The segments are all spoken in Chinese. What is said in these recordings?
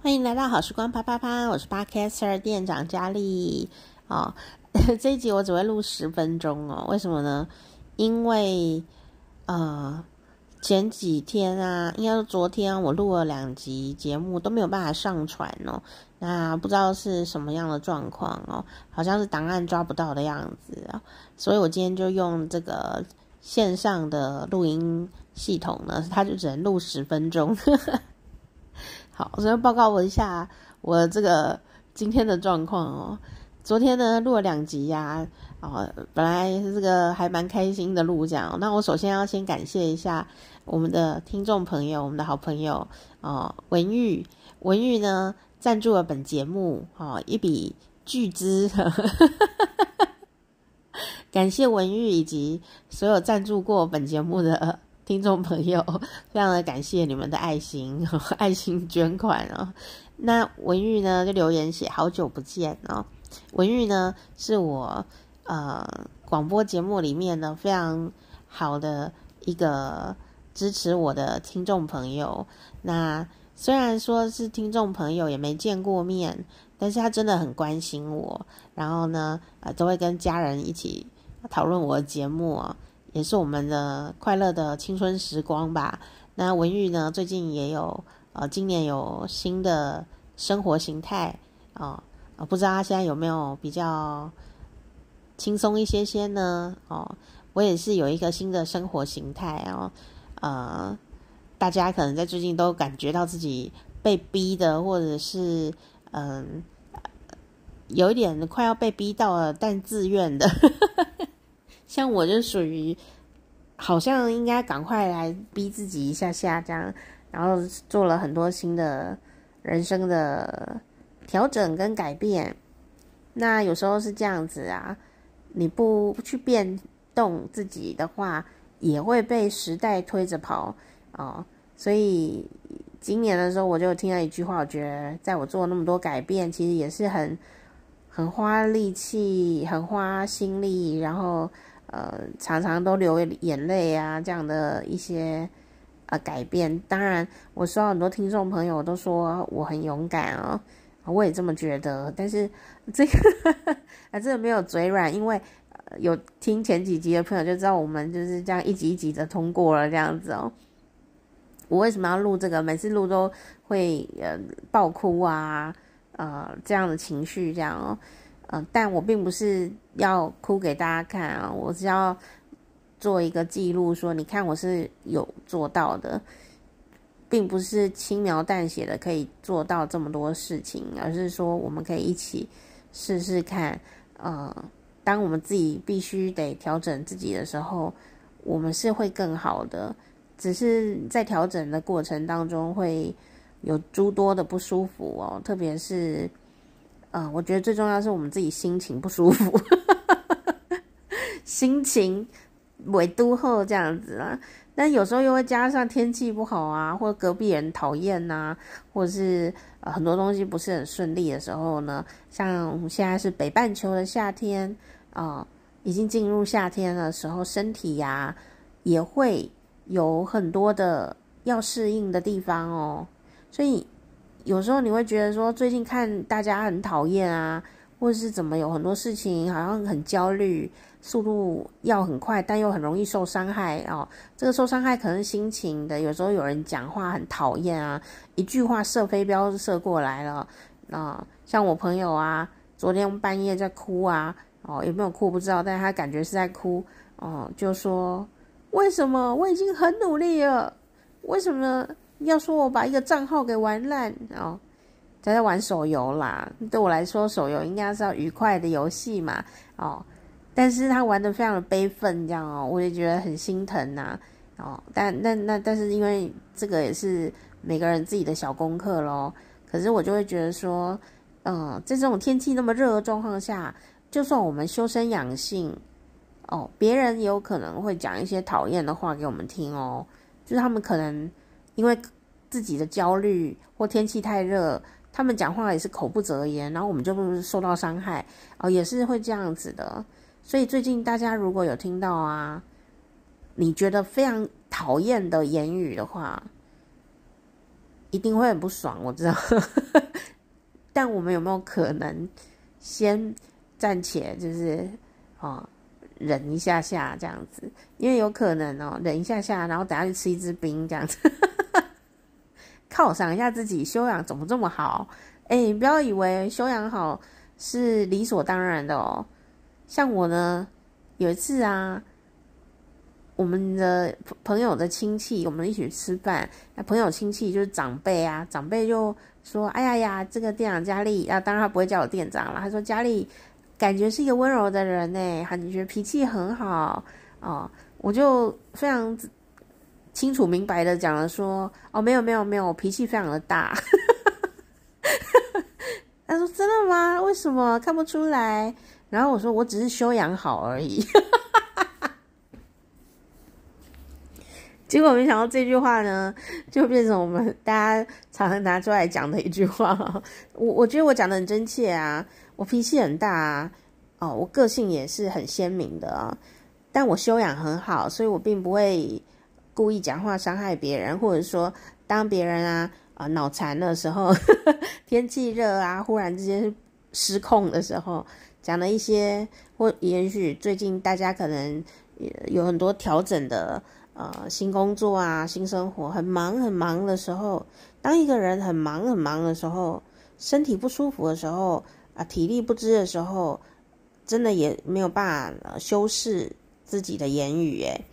欢迎来到好时光啪啪啪，我是 Podcaster 店长佳丽。哦，这一集我只会录十分钟哦，为什么呢？因为呃前几天啊，应该是昨天我录了两集节目都没有办法上传哦，那不知道是什么样的状况哦，好像是档案抓不到的样子啊，所以我今天就用这个线上的录音系统呢，它就只能录十分钟。好，我先报告我一下我这个今天的状况哦。昨天呢录了两集呀，哦，本来这个还蛮开心的录这样。那我首先要先感谢一下我们的听众朋友，我们的好朋友哦，文玉，文玉呢赞助了本节目哦一笔巨资，感谢文玉以及所有赞助过本节目的。听众朋友，非常的感谢你们的爱心，爱心捐款哦。那文玉呢就留言写好久不见哦。文玉呢是我呃广播节目里面呢非常好的一个支持我的听众朋友。那虽然说是听众朋友，也没见过面，但是他真的很关心我，然后呢呃都会跟家人一起讨论我的节目哦。也是我们的快乐的青春时光吧。那文玉呢，最近也有呃，今年有新的生活形态哦，呃，不知道他现在有没有比较轻松一些些呢？哦，我也是有一个新的生活形态哦，呃，大家可能在最近都感觉到自己被逼的，或者是嗯，有一点快要被逼到了，但自愿的。像我就属于，好像应该赶快来逼自己一下下这样，然后做了很多新的人生的调整跟改变。那有时候是这样子啊，你不去变动自己的话，也会被时代推着跑哦。所以今年的时候，我就听到一句话，我觉得在我做那么多改变，其实也是很很花力气、很花心力，然后。呃，常常都流眼泪啊，这样的一些呃改变。当然，我收到很多听众朋友都说我很勇敢哦，我也这么觉得。但是 这个 啊，这个没有嘴软，因为有听前几集的朋友就知道，我们就是这样一集一集的通过了这样子哦。我为什么要录这个？每次录都会呃爆哭啊，呃这样的情绪这样哦。嗯，但我并不是要哭给大家看啊，我是要做一个记录，说你看我是有做到的，并不是轻描淡写的可以做到这么多事情，而是说我们可以一起试试看。呃，当我们自己必须得调整自己的时候，我们是会更好的，只是在调整的过程当中会有诸多的不舒服哦，特别是。嗯、我觉得最重要是我们自己心情不舒服，心情尾都后这样子啊。但有时候又会加上天气不好啊，或隔壁人讨厌呐，或者是、很多东西不是很顺利的时候呢。像现在是北半球的夏天啊、已经进入夏天的时候，身体呀、也会有很多的要适应的地方哦，所以。有时候你会觉得说，最近看大家很讨厌啊，或者是怎么有很多事情好像很焦虑，速度要很快，但又很容易受伤害哦。这个受伤害可能是心情的，有时候有人讲话很讨厌啊，一句话射飞镖射过来了啊、像我朋友啊，昨天半夜在哭啊，哦，有没有哭不知道，但是他感觉是在哭哦，就说为什么我已经很努力了，为什么？要说我把一个账号给玩烂哦，他在玩手游啦。对我来说，手游应该是要愉快的游戏嘛哦。但是他玩的非常的悲愤，这样哦，我也觉得很心疼呐哦。但那那但是因为这个也是每个人自己的小功课咯。可是我就会觉得说，嗯，在这种天气那么热的状况下，就算我们修身养性哦，别人也有可能会讲一些讨厌的话给我们听哦，就是他们可能。因为自己的焦虑或天气太热，他们讲话也是口不择言，然后我们就受到伤害哦，也是会这样子的。所以最近大家如果有听到啊，你觉得非常讨厌的言语的话，一定会很不爽，我知道。但我们有没有可能先暂且就是哦忍一下下这样子？因为有可能哦忍一下下，然后等下去吃一支冰这样子，犒赏一下自己，修养怎么这么好？哎，你不要以为修养好是理所当然的哦。像我呢，有一次啊。我们的朋友的亲戚，我们一起吃饭。那朋友亲戚就是长辈啊，长辈就说：“哎呀呀，这个店长佳丽啊，当然他不会叫我店长了。他说佳丽感觉是一个温柔的人呢，感觉得脾气很好哦。”我就非常清楚明白的讲了说：“哦，没有没有没有，我脾气非常的大。”他说：“真的吗？为什么看不出来？”然后我说：“我只是修养好而已。”结果没想到这句话呢，就变成我们大家常常拿出来讲的一句话。我我觉得我讲的很真切啊，我脾气很大啊，哦，我个性也是很鲜明的啊，但我修养很好，所以我并不会故意讲话伤害别人，或者说当别人啊啊脑残的时候，天气热啊，忽然之间失控的时候，讲了一些，或也许最近大家可能有很多调整的。呃，新工作啊，新生活，很忙很忙的时候，当一个人很忙很忙的时候，身体不舒服的时候，啊，体力不支的时候，真的也没有办法修饰自己的言语，诶，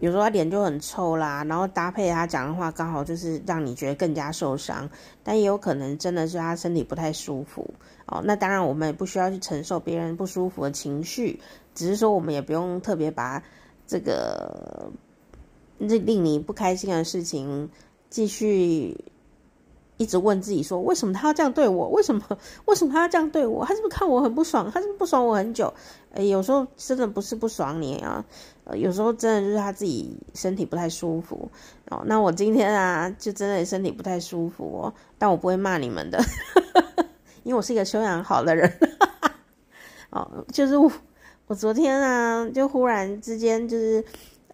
有时候他脸就很臭啦，然后搭配他讲的话，刚好就是让你觉得更加受伤，但也有可能真的是他身体不太舒服哦。那当然，我们也不需要去承受别人不舒服的情绪，只是说我们也不用特别把。这个令令你不开心的事情，继续一直问自己说：为什么他要这样对我？为什么？为什么他要这样对我？他是不是看我很不爽？他是不是不爽我很久？诶，有时候真的不是不爽你啊，呃，有时候真的就是他自己身体不太舒服哦。那我今天啊，就真的身体不太舒服哦，但我不会骂你们的，因为我是一个修养好的人。哦，就是我。我昨天啊，就忽然之间就是，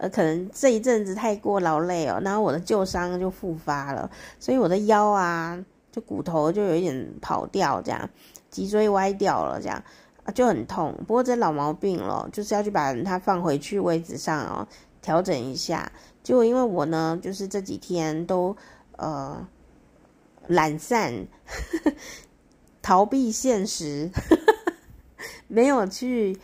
呃，可能这一阵子太过劳累哦，然后我的旧伤就复发了，所以我的腰啊，就骨头就有一点跑掉，这样，脊椎歪掉了，这样啊，就很痛。不过这老毛病了，就是要去把它放回去位置上哦，调整一下。结果因为我呢，就是这几天都呃懒散，逃避现实，呵 呵没有去。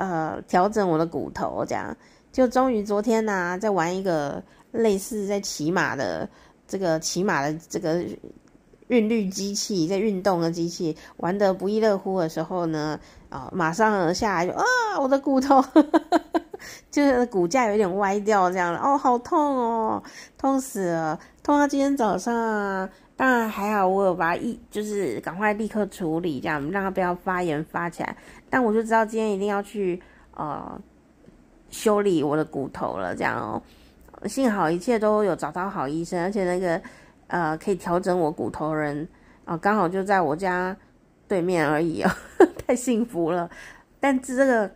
呃，调整我的骨头，这样就终于昨天呢、在玩一个类似在骑马的这个骑马的这个韵律机器，在运动的机器玩得不亦乐乎的时候呢，啊、哦，马上下来就啊，我的骨头 就是骨架有点歪掉，这样了，哦，好痛哦，痛死了，痛到今天早上啊。当然还好，我有把它一就是赶快立刻处理，这样让它不要发炎发起来。但我就知道今天一定要去呃修理我的骨头了，这样哦。幸好一切都有找到好医生，而且那个呃可以调整我骨头人啊，刚好就在我家对面而已哦，太幸福了。但是这个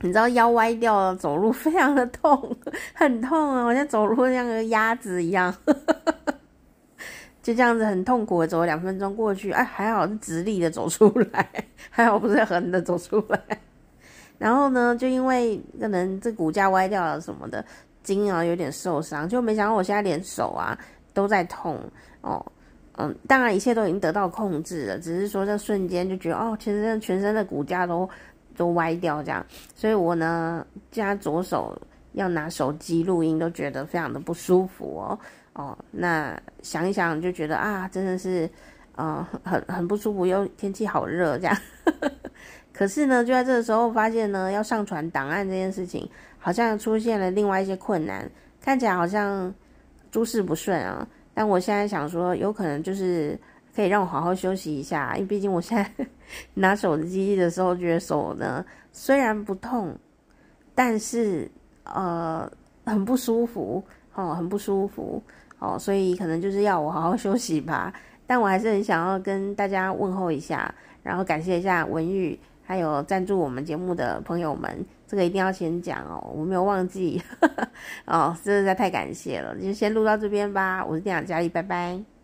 你知道腰歪掉了，走路非常的痛，很痛啊，我像走路像个鸭子一样。就这样子很痛苦的走了两分钟过去，哎，还好是直立的走出来，还好不是横的走出来。然后呢，就因为可能这骨架歪掉了什么的，筋啊有点受伤，就没想到我现在连手啊都在痛哦。嗯，当然一切都已经得到控制了，只是说这瞬间就觉得哦，全身全身的骨架都都歪掉这样，所以我呢，现在左手要拿手机录音都觉得非常的不舒服哦。哦，那想一想就觉得啊，真的是，呃，很很不舒服，又天气好热这样。可是呢，就在这个时候发现呢，要上传档案这件事情，好像出现了另外一些困难，看起来好像诸事不顺啊。但我现在想说，有可能就是可以让我好好休息一下，因为毕竟我现在 拿手机的时候，觉得手呢虽然不痛，但是呃很不舒服，哦，很不舒服。哦，所以可能就是要我好好休息吧，但我还是很想要跟大家问候一下，然后感谢一下文玉，还有赞助我们节目的朋友们，这个一定要先讲哦，我没有忘记 哦，实在太感谢了，就先录到这边吧。我是店长佳丽，拜拜。